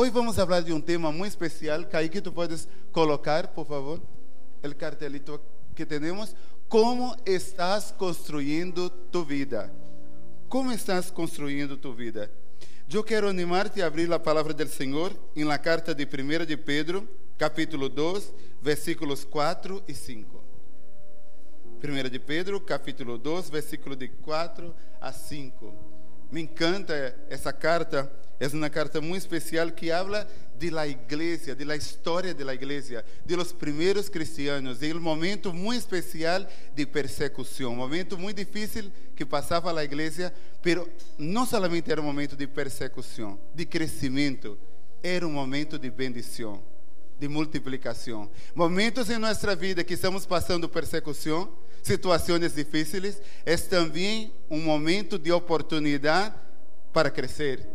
Hoje vamos falar de um tema muito especial. Kaique, tu podes colocar, por favor, o cartelito que temos. Como estás construindo tu vida? Como estás construindo tu vida? Eu quero animar-te a abrir a palavra do Senhor em la carta de 1 de Pedro, capítulo 2, versículos 4 e 5. 1 de Pedro, capítulo 2, versículo de 4 a 5. Me encanta essa carta, é uma carta muito especial que habla de la igreja, de la história de la igreja, de los primeiros cristianos, de um momento muito especial de persecução, um momento muito difícil que passava a igreja, pero não somente era um momento de persecução, de crescimento, era um momento de bendição, de multiplicação. Momentos em nossa vida que estamos passando persecução, situações difíceis, é também um momento de oportunidade para crescer,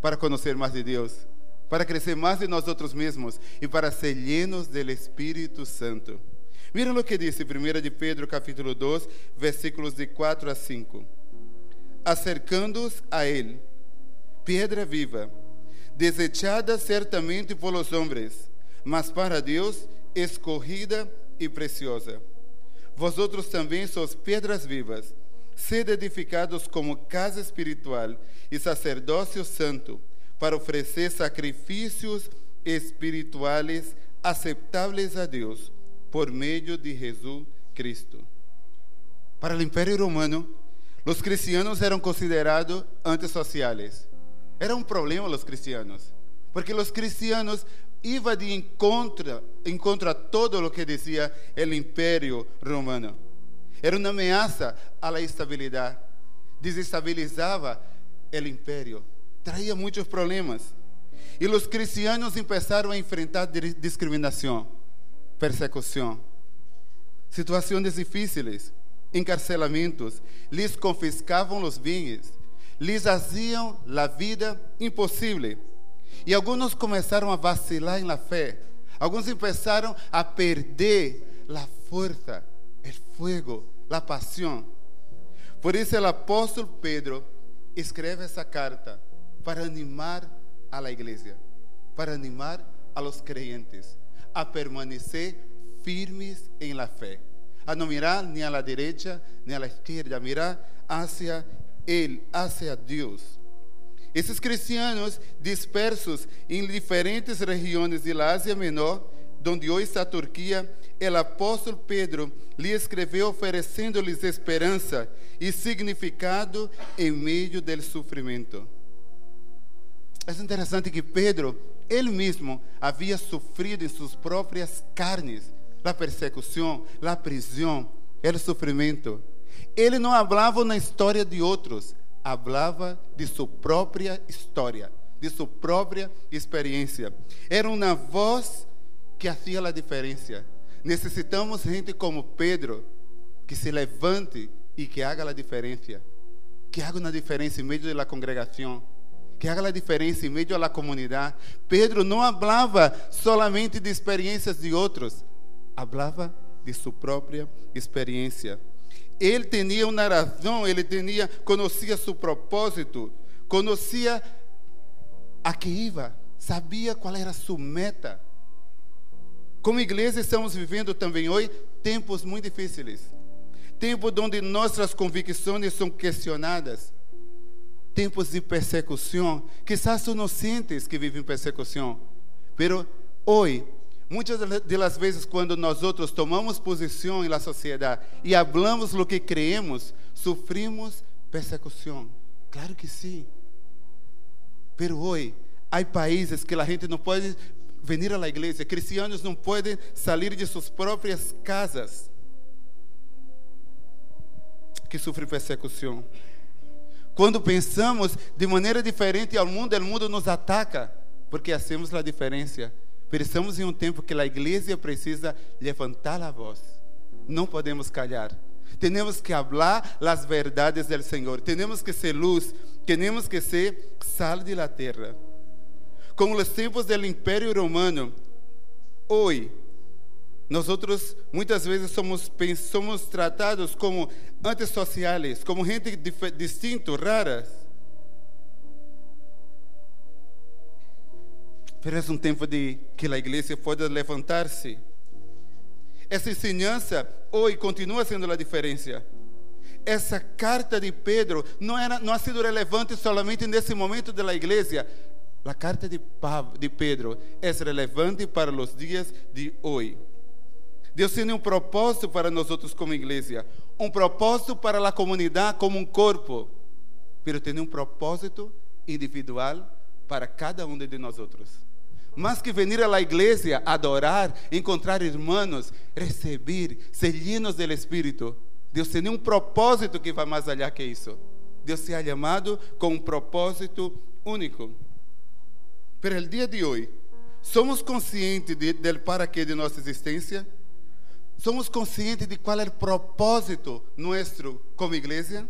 para conhecer mais de Deus para crescer mais de nós outros mesmos e para ser llenos do Espírito Santo. Miren o que diz 1 de Pedro capítulo 2, versículos de 4 a 5. Acercando-os a ele, pedra viva, desechada certamente por los homens, mas para Deus escorrida e preciosa. Vosotros também sois pedras vivas, sede edificados como casa espiritual e sacerdócio santo, para oferecer sacrifícios espirituais aceitáveis a Deus por meio de Jesus Cristo. Para o Império Romano, os cristianos eram considerados antissociais. Era um problema os cristianos, porque os cristianos iam de encontro, encontro a todo o que dizia o Império Romano. Era uma ameaça à estabilidade, desestabilizava o império traía muitos problemas. E os cristianos começaram a enfrentar discriminação, persecução, situações difíceis, encarcelamentos, lhes confiscavam os bens, lhes faziam a vida impossível. E alguns começaram a vacilar na fé, alguns começaram a perder a força, o fogo, a paixão. Por isso, o apóstolo Pedro escreve essa carta para animar a la iglesia, para animar a los creyentes a permanecer firmes en la fe, a no mirar ni a la derecha ni a la izquierda, a mirar hacia Él, hacia Dios. Esses cristianos dispersos em diferentes regiões de Ásia Menor, onde hoje está a Turquia, o apóstolo Pedro lhe escreveu oferecendo-lhes esperança e significado em meio do sofrimento. É interessante que Pedro, ele mesmo, havia sofrido em suas próprias carnes a persecução, a prisão, o sofrimento. Ele não falava na história de outros, falava de sua própria história, de sua própria experiência. Era uma voz que fazia a diferença. Necessitamos gente como Pedro que se levante e que haga a diferença, que haga uma diferença em meio da congregação que haga a diferença em meio à comunidade. Pedro não falava solamente de experiências de outros, falava de sua própria experiência. Ele tinha uma razão, ele tinha, conhecia seu propósito, conhecia a que ia, sabia qual era sua meta. Como igreja, estamos vivendo também hoje tempos muito difíceis. Tempos onde nossas convicções são questionadas tempos de persecução. Quizás tú não sientes que vivem persecução, pero hoje, muitas das vezes, quando nós outros tomamos posição na sociedade e hablamos o que creemos, sofrimos persecução. Claro que sim. Pero hoje, há países que a gente não pode venir à igreja, cristianos não podem sair de suas próprias casas que sofrem persecução. Quando pensamos de maneira diferente ao mundo, o mundo nos ataca, porque hacemos a diferença. Pensamos em um tempo que a igreja precisa levantar a voz. Não podemos calhar. Temos que falar as verdades do Senhor. Temos que ser luz. Temos que ser sal de la terra. Como os tempos do Império Romano, hoje nós muitas vezes somos, somos tratados como antissociais, como gente distinto, raras. É um tempo de que a igreja pode levantar-se. Essa ensinança hoje continua sendo a diferença. Essa carta de Pedro não, era, não ha sido relevante somente nesse momento da igreja. A carta de, de Pedro é relevante para os dias de hoje. Deus tem um propósito para nós como igreja, um propósito para a comunidade como um corpo, mas tem um propósito individual para cada um de nós outros. Mais que venir à igreja, adorar, encontrar irmãos, receber, ser llenos do Espírito, Deus tem um propósito que vai mais além que isso. Deus se ha chamado com um propósito único. Pero el dia de hoje, somos conscientes de, del para de nossa existência? Somos conscientes de qual é o propósito nosso como igreja?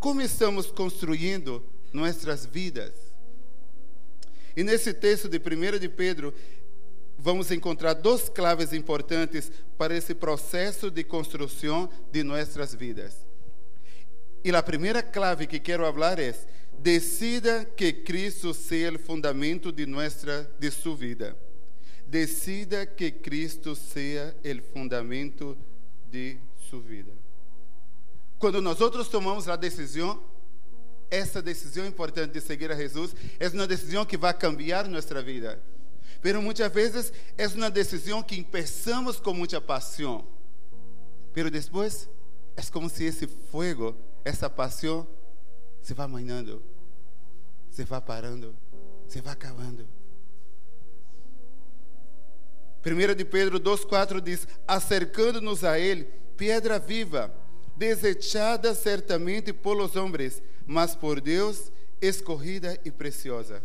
Como estamos construindo nossas vidas? E nesse texto de 1 de Pedro, vamos encontrar duas claves importantes para esse processo de construção de nossas vidas. E a primeira clave que quero falar é: decida que Cristo seja o fundamento de nossa de sua vida. Decida que Cristo seja o fundamento de sua vida. Quando nós outros tomamos a decisão, essa decisão importante de seguir a Jesus é uma decisão que vai cambiar nossa vida. Pero muitas vezes é uma decisão que empezamos com muita paixão. Pero depois é como se esse fogo, essa paixão, se vai amanhando, se vai parando, se vai acabando. 1 de Pedro 2,4 diz: Acercando-nos a Ele, pedra viva, desechada certamente por los homens, mas por Deus escorrida e preciosa.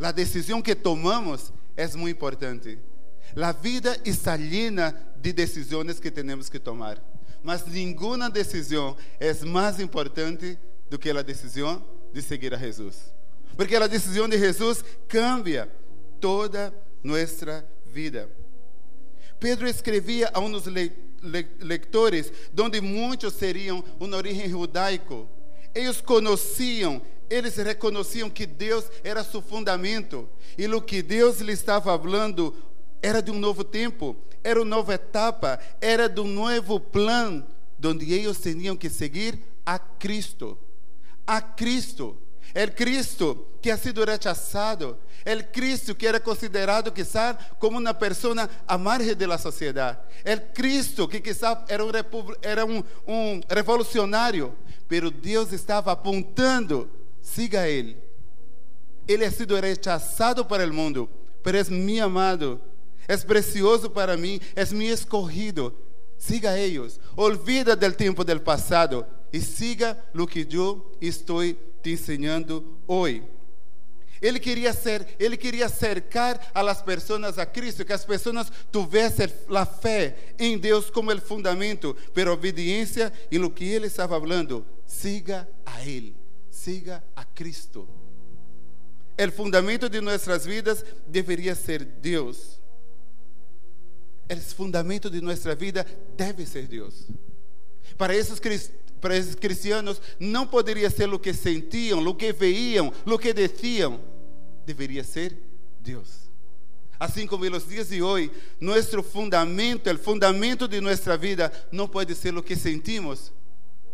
A decisão que tomamos é muito importante. A vida está llena de decisões que temos que tomar, mas nenhuma decisão é mais importante do que a decisão de seguir a Jesus. Porque a decisão de Jesus cambia toda nossa vida. Pedro escrevia a uns leitores, onde muitos seriam uma origem judaico. Eles conheciam, eles reconheciam que Deus era seu fundamento. E o que Deus lhe estava falando era de um novo tempo, era uma nova etapa, era de um novo plano, onde eles tinham que seguir a Cristo. A Cristo. El Cristo que ha sido rechazado, el Cristo que era considerado quizás como uma pessoa à margem da sociedade, el Cristo que quizás era um, era um, um revolucionário, pero Deus estava apontando, siga Ele. Ele ha sido rechazado para o mundo, pero é mi amado, é precioso para mim, é mi escorrido. Siga eles, olvida del tempo del passado e siga o que eu estou te ensinando hoje. Ele queria ser, ele queria cercar a las pessoas a Cristo, que as pessoas tivessem a fé em Deus como o fundamento, pero obediência em lo que ele estava falando. Siga a Ele, siga a Cristo. O fundamento de nossas vidas deveria ser Deus. O fundamento de nossa vida deve ser Deus. Para esses cristãos para esses cristianos não poderia ser o que sentiam, o que veiam, o que diziam, deveria ser Deus. Assim como nos dias de hoje, nosso fundamento, o fundamento de nossa vida, não pode ser o que sentimos,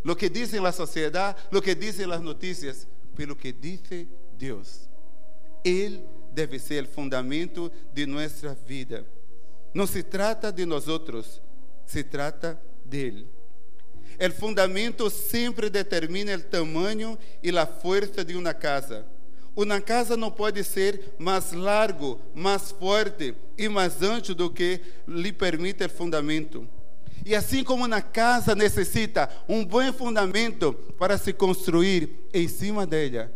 o que dizem a sociedade, o que dizem as notícias, pelo que diz Deus. Ele deve ser o fundamento de nossa vida. Não se trata de nós outros, se trata dele. O fundamento sempre determina o tamanho e a força de uma casa. Uma casa não pode ser mais largo, mais forte e mais ancho do que lhe permite o fundamento. E assim como na casa necessita um bom fundamento para se construir em cima dela,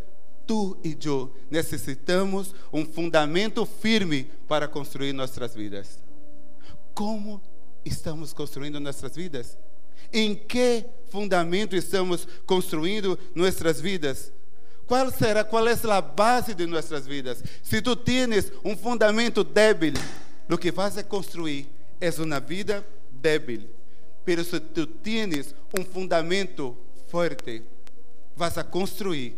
tu e eu necessitamos um fundamento firme para construir nossas vidas. Como estamos construindo nossas vidas? Em que fundamento estamos construindo nossas vidas? Qual será, qual é a base de nossas vidas? Se tu tienes um fundamento débil, o que vas a construir é uma vida débil. Pero se tu tienes um fundamento forte, vas a construir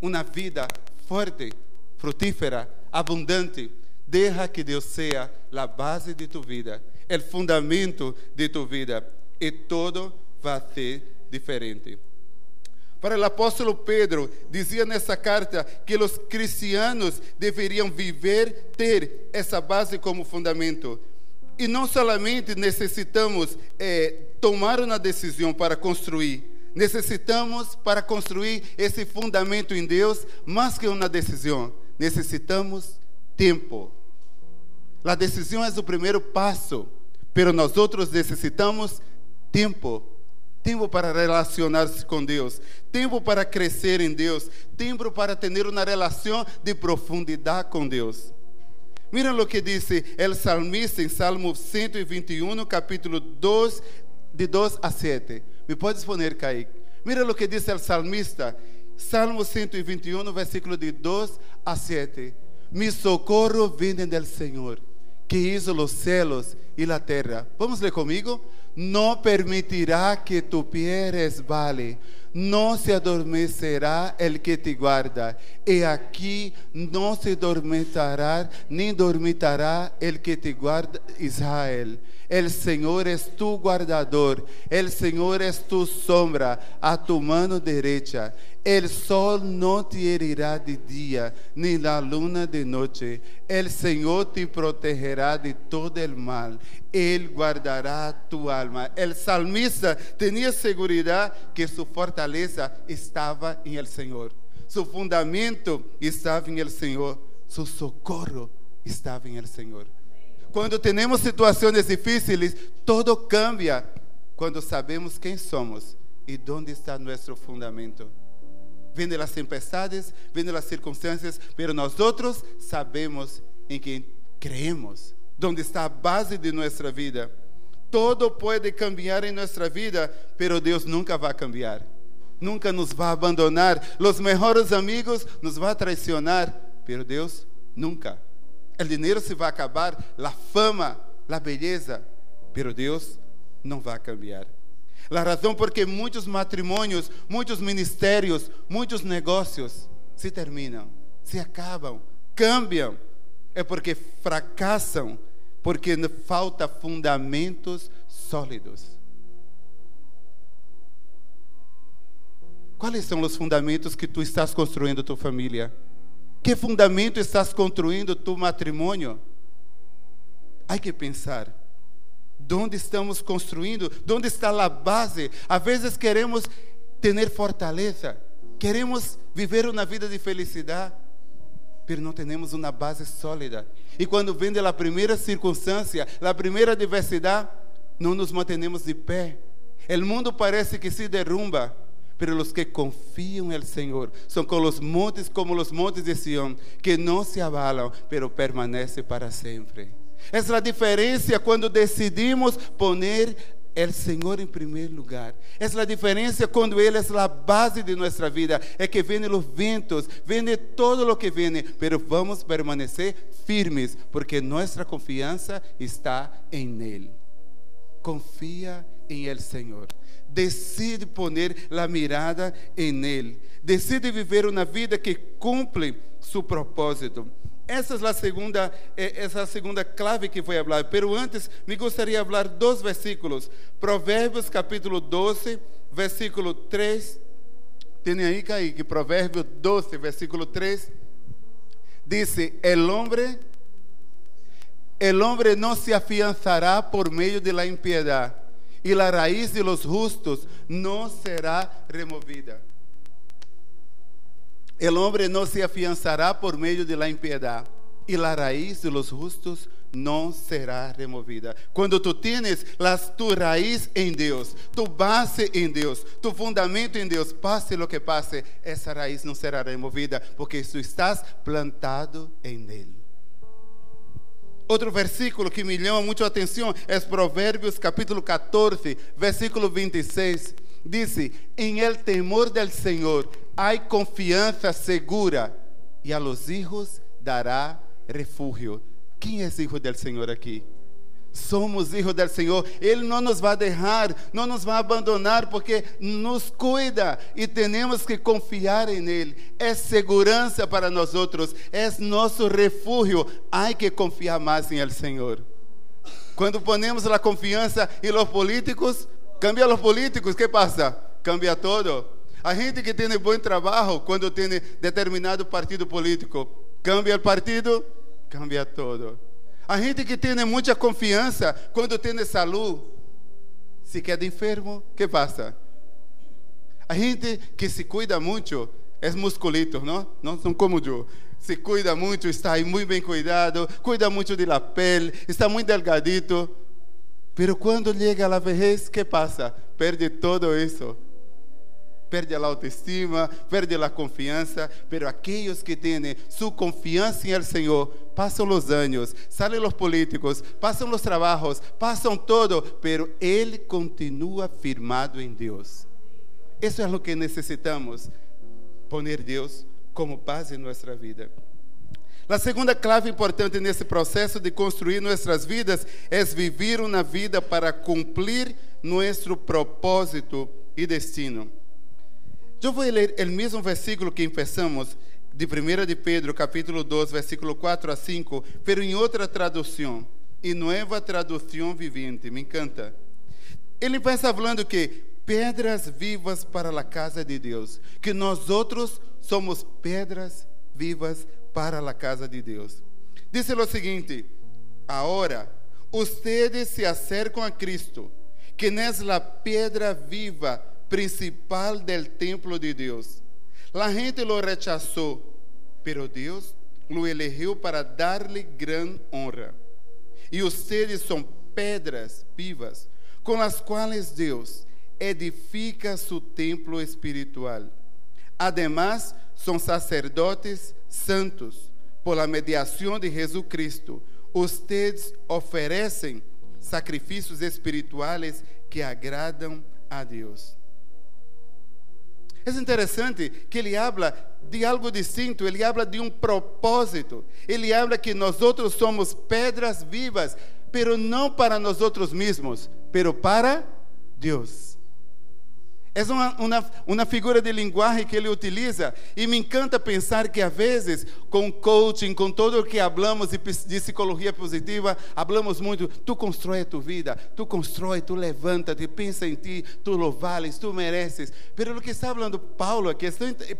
uma vida forte, frutífera, abundante. Deja que Deus seja a base de tu vida, o fundamento de tu vida, e todo vai ser diferente. Para o apóstolo Pedro, dizia nessa carta que os cristianos deveriam viver, ter essa base como fundamento. E não somente necessitamos é, tomar uma decisão para construir, necessitamos para construir esse fundamento em Deus, mais que uma decisão, necessitamos tempo. A decisão é o primeiro passo, mas nós outros necessitamos tempo. Tempo para relacionar-se com Deus, tempo para crescer em Deus, tempo para ter uma relação de profundidade com Deus. Miren lo que dice el salmista en Salmo 121, capítulo 2, de 2 a 7. ¿Me puedes poner, Kaique? Mira lo que dice el salmista. Salmo 121, versículo de 2 a 7. Mi socorro viene del Señor, que hizo los cielos y la tierra. Vamos ler comigo? No permitirá que tu pie resbale não se adormecerá el que te guarda, e aqui não se dormitará, nem dormitará el que te guarda, Israel. El Senhor es tu guardador, el Senhor es tu sombra a tu mano derecha. El sol não te herirá de dia, nem a luna de noite. El Senhor te protegerá de todo el mal. Ele guardará tu alma. El salmista tinha segurança que sua fortaleza estava em el Senhor. Seu fundamento estava em el Senhor. Seu socorro estava em el Senhor. Quando temos situações difíceis, todo cambia quando sabemos quem somos e onde está nosso fundamento. Vêm as tempestades, vêm as circunstâncias, mas nós outros sabemos em quem creemos, onde está a base de nossa vida. Todo pode cambiar em nossa vida, pero Deus nunca vai cambiar. Nunca nos vai abandonar. Os melhores amigos nos vai traicionar, pero Deus nunca. O dinheiro se vai acabar, a fama, a beleza, pero Deus não vai cambiar. A razão por que muitos matrimônios, muitos ministérios, muitos negócios se terminam, se acabam, cambiam, é porque fracassam, porque falta fundamentos sólidos. Quais são os fundamentos que tu estás construindo tua família? Que fundamento estás construindo tu matrimônio? Há que pensar. Onde estamos construindo? Onde está a base? Às vezes queremos ter fortaleza, queremos viver uma vida de felicidade, mas não temos uma base sólida. E quando vem a primeira circunstância, a primeira diversidade, não nos mantenemos de pé. O mundo parece que se derrumba pero los que confían en el Señor son con los montes como los montes de Sion, que no se abalan, pero permanece para siempre. Es la diferencia cuando decidimos poner el Senhor em primeiro lugar. Essa é a diferença quando Ele é a base de nossa vida. É que vem os ventos, vem todo o que vem, mas vamos permanecer firmes, porque nossa confiança está em Ele. Confia em El Senhor decide poner la mirada en Él, decide viver uma vida que cumpre su propósito. Essa é a segunda, essa é segunda clave que vou falar. Pero antes, me gostaria de falar dois versículos. Provérbios capítulo 12, versículo 3. Tem aí, Kaique, Provérbios 12, versículo 3. Diz: El hombre, el hombre no se afianzará por meio de la impiedad e a raiz de los justos não será removida. El hombre no se afianzará por meio de la impiedad, e a raiz de los justos não será removida. Quando tu tienes las, tu raiz em Deus, tu base em Deus, tu fundamento em Deus, passe o que passe, essa raiz não será removida, porque tu estás plantado em Ele. Outro versículo que me chama muito a atenção é Provérbios capítulo 14, versículo 26. Diz: Em el temor del Senhor há confiança segura, e a los hijos dará refúgio. Quem é hijo del Senhor aqui? Somos hijos del Senhor. Ele não nos vai deixar, não nos vai abandonar, porque nos cuida e temos que confiar em Ele. É segurança para nós outros, é nosso refúgio. Há que confiar mais em El Senhor. Quando ponemos a confiança em los políticos, cambia los políticos, que passa? Cambia todo. A gente que tem bom trabalho, quando tem determinado partido político, cambia o partido, cambia todo. A gente que tem muita confiança, quando tem saúde, se queda enfermo, que passa? A gente que se cuida muito, é musculito, não? Não são como eu. Se cuida muito, está aí muito bem cuidado, cuida muito da pele, está muito delgadito. Pero quando chega a vejez, que passa? Perde todo isso perde a autoestima, perde a confiança, pero aqueles que têm sua confiança em el Senhor, passam os anos, saem os políticos, passam os trabalhos, passam todo, pero ele continua firmado em Deus. Isso é o que necessitamos, poner Deus como paz em nossa vida. A segunda clave importante nesse processo de construir nossas vidas é viver uma vida para cumprir nosso propósito e destino. Eu vou ler o mesmo versículo que empezamos de 1 de Pedro, capítulo 2, versículo 4 a 5, pero em outra tradução, e nova tradução vivente, me encanta. Ele começa falando que pedras vivas para a casa de Deus, que nós outros somos pedras vivas para a casa de Deus. Diz o seguinte: Agora, ustedes se acercam a Cristo, que é a pedra viva principal del templo de Deus. La gente lo rechazó, pero Deus lo elegeu para dar-lhe gran honra. E ustedes são pedras vivas, com as quais Deus edifica su templo espiritual. Además, são sacerdotes santos, por la mediação de Jesucristo. Ustedes oferecem sacrifícios espirituais que agradam a Deus. É interessante que ele habla de algo distinto, ele habla de um propósito. Ele habla que nós outros somos pedras vivas, pero não para nós outros mesmos, pero para Deus. É uma, uma, uma figura de linguagem que ele utiliza e me encanta pensar que às vezes com coaching, com tudo o que hablamos de, de psicologia positiva, hablamos muito, tu constrói a tua vida, tu constrói, tu levanta, tu pensa em ti, tu lo vales, tu mereces. Pero o que está falando Paulo aqui,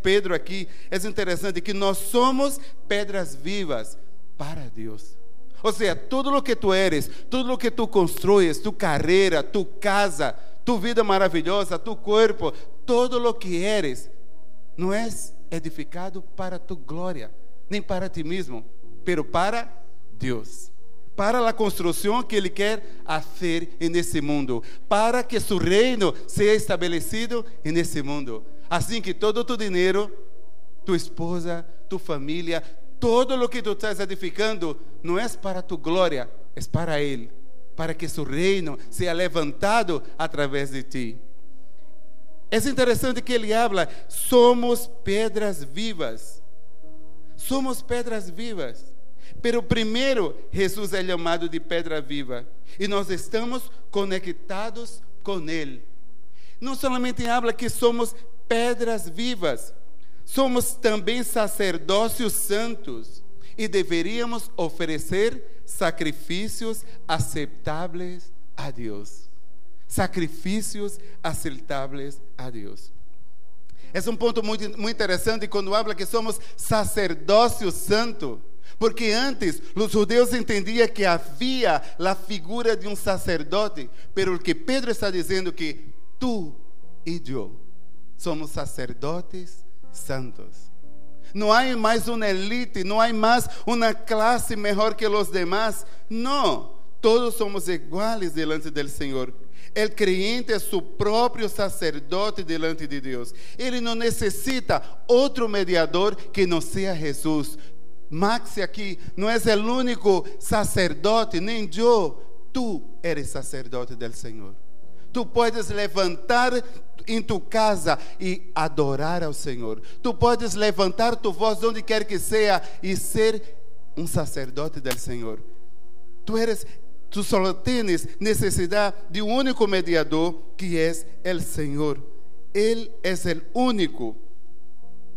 Pedro aqui, é interessante que nós somos pedras vivas para Deus. Ou seja, tudo o que tu eres, tudo o que tu construyes, tu carreira, tu casa, tu vida maravilhosa, tu corpo, todo lo que eres, não é edificado para tu glória, nem para ti mesmo, pero para Deus. Para a construção que Ele quer fazer nesse mundo, para que seu reino seja estabelecido nesse mundo. Assim que todo tu dinheiro, tu esposa, tu família, todo o que tu estás edificando, não é para tu glória, é para Ele para que seu reino seja levantado através de ti. É interessante que ele habla, somos pedras vivas. Somos pedras vivas. Pero primeiro, Jesus é chamado de pedra viva. E nós estamos conectados com Ele. Não somente habla que somos pedras vivas, somos também sacerdócios santos e deveríamos oferecer sacrifícios aceitáveis a Deus. Sacrifícios aceitáveis a Deus. É um ponto muito, muito interessante quando habla que somos sacerdócio santo. Porque antes os judeus entendiam que havia a figura de um sacerdote, pero o que Pedro está dizendo que tu e eu somos sacerdotes santos. Não há mais uma elite, não há mais uma classe melhor que os demais. Não, todos somos iguais delante do Senhor. O crente é seu próprio sacerdote delante de Deus. Ele não necessita outro mediador que não seja Jesus. Max aqui não é o único sacerdote, nem eu. Tu eres sacerdote do Senhor. Tu podes levantar em tu casa e adorar ao Senhor. Tu podes levantar tu voz onde quer que seja e ser um sacerdote do Senhor. Tu eres Tu só tens necessidade de um único mediador, que é o Senhor. Ele é o único.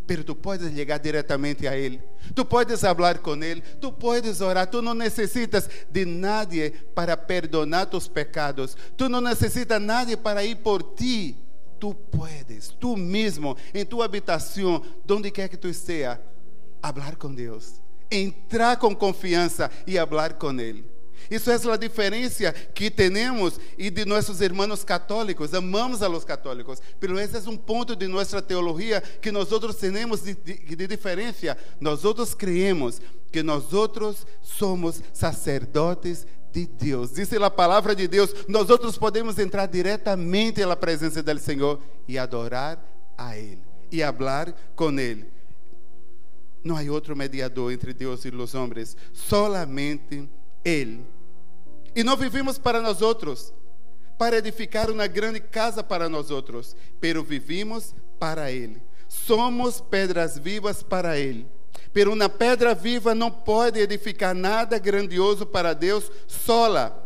Pero tu podes chegar diretamente a Ele. Tu podes falar com Ele. Tu podes orar. Tu não necessitas de nadie para perdonar tus pecados. Tu não necessitas de nadie para ir por ti. Tu puedes, tu mesmo, em tua habitação, donde quer que tu esteja, falar com Deus. Entrar com confiança e falar com Ele. Isso é a diferença que temos e de nossos irmãos católicos. Amamos a los católicos, pero esse é um ponto de nossa teologia que nós temos de, de, de diferença. Nós creemos que nós somos sacerdotes de Deus. Diz a palavra de Deus, nós podemos entrar diretamente na presença do Senhor e adorar a Ele e falar com Ele. Não há outro mediador entre Deus e os homens, solamente Ele. E não vivimos para nós outros, para edificar uma grande casa para nós outros, pero vivimos para Ele. Somos pedras vivas para Ele. Pero uma pedra viva não pode edificar nada grandioso para Deus sola.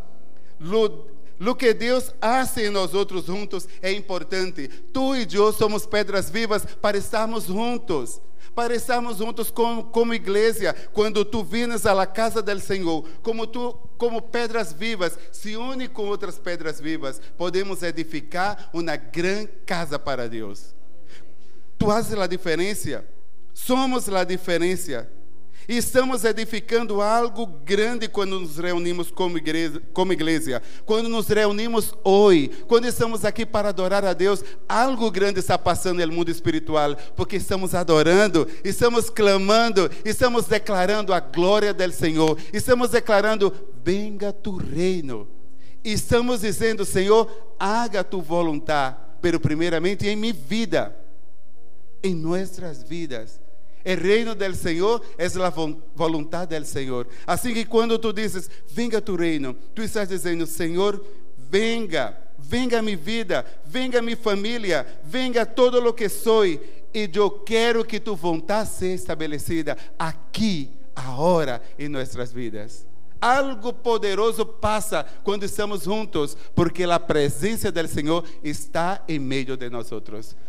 Lo, lo que Deus hace em nós outros juntos é importante. Tu e eu somos pedras vivas para estarmos juntos para estarmos juntos como, como igreja, quando tu vienes à casa do Senhor, como tu, como pedras vivas, se une com outras pedras vivas, podemos edificar uma grande casa para Deus. Tu haces a diferença, somos a diferença. E estamos edificando algo grande quando nos reunimos como igreja, como igreja. Quando nos reunimos hoje, quando estamos aqui para adorar a Deus, algo grande está passando no mundo espiritual, porque estamos adorando, estamos clamando, estamos declarando a glória do Senhor, estamos declarando: venga tu reino. Estamos dizendo, Senhor, haga tu vontade, pero primeiramente em minha vida, em nossas vidas. O reino del Senhor é a vontade del Senhor. Assim que quando tu dizes, venga tu reino, tu estás dizendo, Senhor, venga, venga minha vida, venga minha família, venga todo lo que sou, e eu quero que tu vontade seja estabelecida aqui, agora, em nossas vidas. Algo poderoso passa quando estamos juntos, porque a presença do Senhor está em meio de nós.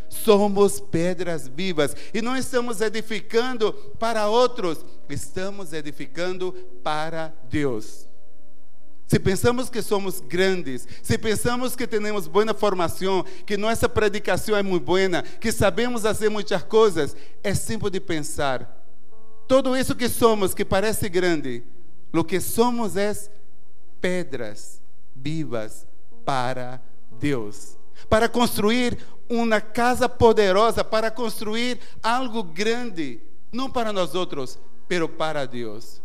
Somos pedras vivas e não estamos edificando para outros, estamos edificando para Deus. Se pensamos que somos grandes, se pensamos que temos boa formação, que nossa predicação é muito boa, que sabemos fazer muitas coisas, é simples de pensar. Tudo isso que somos, que parece grande, Lo que somos é pedras vivas para Deus. Para construir uma casa poderosa, para construir algo grande, não para nós outros, pero para Deus.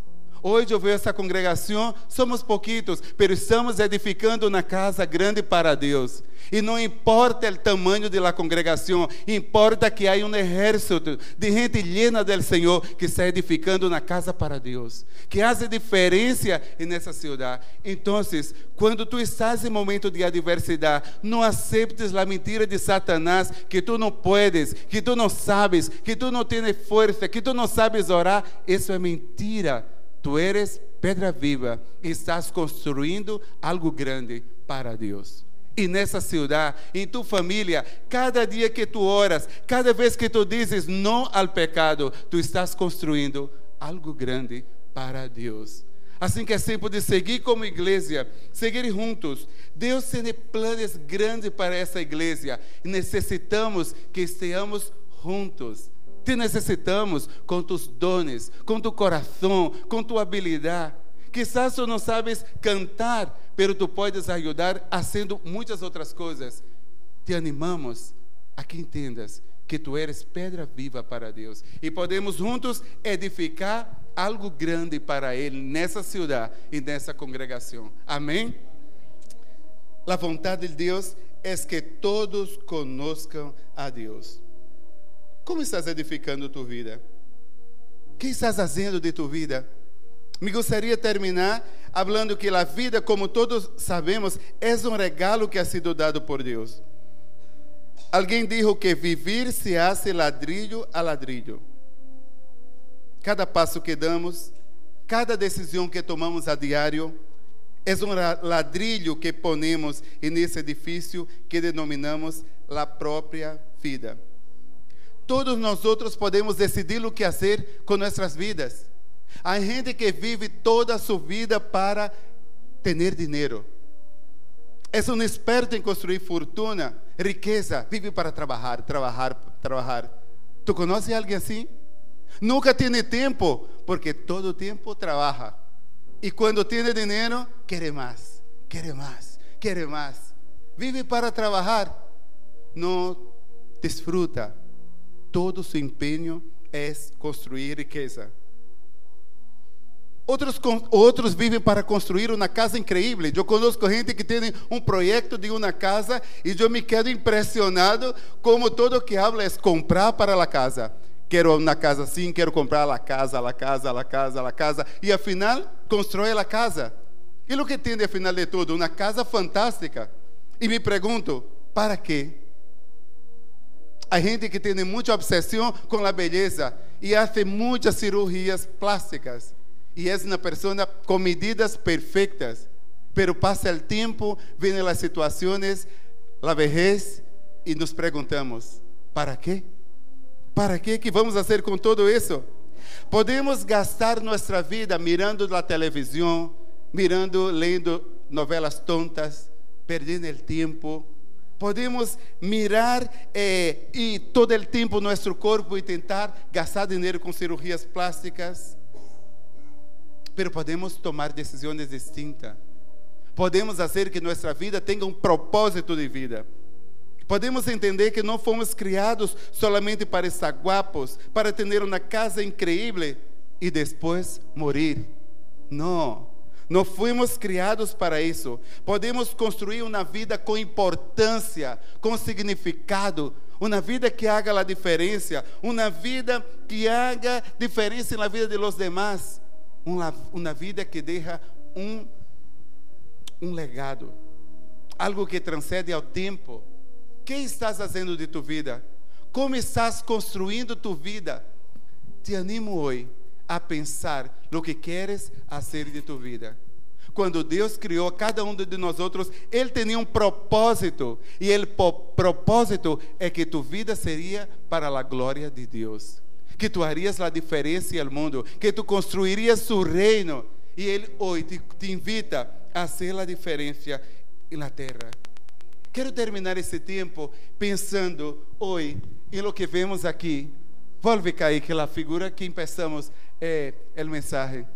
Hoje eu vejo essa congregação, somos pouquitos, mas estamos edificando uma casa grande para Deus. E não importa o tamanho da congregação, importa que há um exército de gente llena do Senhor que está edificando uma casa para Deus, que faz diferença nessa cidade. Então, quando tu estás em momento de adversidade, não aceptes a mentira de Satanás que tu não puedes, que tu não sabes, que tu não tens força, que tu não sabes orar. Isso é mentira Tu eres pedra viva e estás construindo algo grande para Deus. E nessa cidade, em tua família, cada dia que tu oras, cada vez que tu dizes não ao pecado, tu estás construindo algo grande para Deus. Assim que é tempo de seguir como igreja, seguir juntos. Deus tem planos grandes para essa igreja e necessitamos que estejamos juntos. Te necessitamos com tus dones, com tu coração, com tua habilidade. Quizás tu não sabes cantar, pero tu podes ajudar fazendo muitas outras coisas. Te animamos a que entendas que tu eres pedra viva para Deus e podemos juntos edificar algo grande para Ele nessa cidade e nessa congregação. Amém? A vontade de Deus é que todos conozcam a Deus. Como estás edificando tua vida? O que estás fazendo de tua vida? Me gostaria de terminar falando que a vida, como todos sabemos, é um regalo que ha sido dado por Deus. Alguém disse que vivir se hace ladrilho a ladrilho. Cada passo que damos, cada decisão que tomamos a diário, é um ladrilho que ponemos nesse edifício que denominamos a própria vida. Todos nós outros podemos decidir o que fazer com nossas vidas. Há gente que vive toda a sua vida para ter dinheiro. É um experto em construir fortuna, riqueza, vive para trabalhar, trabalhar, trabalhar. Tu conhece alguém assim? Nunca tem tempo, porque todo tempo trabalha. E quando tem dinheiro, quer mais, quer mais, quer mais. Vive para trabalhar, não desfruta. Todo seu empenho é construir riqueza. Outros, outros vivem para construir uma casa incrível. Eu conosco gente que tem um projeto de uma casa e eu me quedo impressionado como todo que habla é comprar para a casa. Quero uma casa assim, quero comprar a casa, a casa, a casa, a casa. E afinal, constrói a casa. E o que tem afinal de tudo? Uma casa fantástica. E me pergunto, para quê? A gente que tem muita obsessão com a beleza e faz muitas cirurgias plásticas e é uma pessoa com medidas perfeitas. Pero passa o tempo, vêm as situações, a vejez e nos perguntamos: para quê? Para quê que vamos fazer com tudo isso? Podemos gastar nossa vida mirando a televisão, mirando, lendo novelas tontas, perdendo o tempo. Podemos mirar eh, e todo o tempo nosso corpo e tentar gastar dinheiro com cirurgias plásticas pero podemos tomar decisões distintas. Podemos fazer que nossa vida tenha um propósito de vida. Podemos entender que não fomos criados solamente para estar guapos, para ter uma casa incrível e depois morrer. Não. Não fomos criados para isso. Podemos construir uma vida com importância, com significado, uma vida que haga a diferença, uma vida que haga diferença na vida de los demás uma, uma vida que deixa um, um legado, algo que transcende ao tempo. O que estás fazendo de tu vida? Como estás construindo tu vida? Te animo hoje a pensar no que queres fazer de tu vida. Quando Deus criou cada um de nós outros, Ele tinha um propósito. E o propósito é que tu vida seria para a glória de Deus que tu harias a diferença no mundo, que tu construirias su reino. E Ele hoje te, te invita a ser a diferença na terra. Quero terminar esse tempo pensando hoje em lo que vemos aqui. Volve cair que a figura que começamos é o mensagem.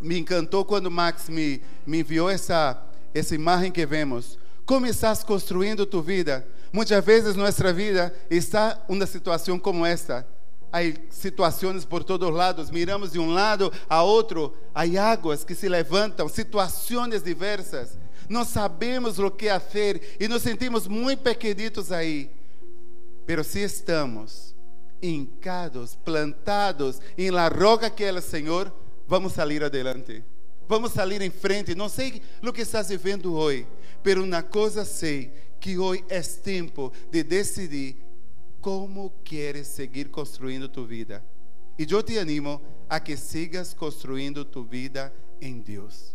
Me encantou quando Max me, me enviou essa, essa imagem que vemos. Como estás construindo tu vida? Muitas vezes nossa vida está uma situação como esta há situações por todos lados, miramos de um lado a outro, há águas que se levantam, situações diversas. Não sabemos o que fazer e nos sentimos muito pequenitos aí. Pero se estamos hincados, plantados em la roca que é o Senhor, vamos sair adelante. Vamos sair em frente. Não sei o que estás vivendo hoje, pero uma coisa sei, que hoje é tempo de decidir como quieres seguir construindo tu vida. E eu te animo a que sigas construindo tu vida em Deus.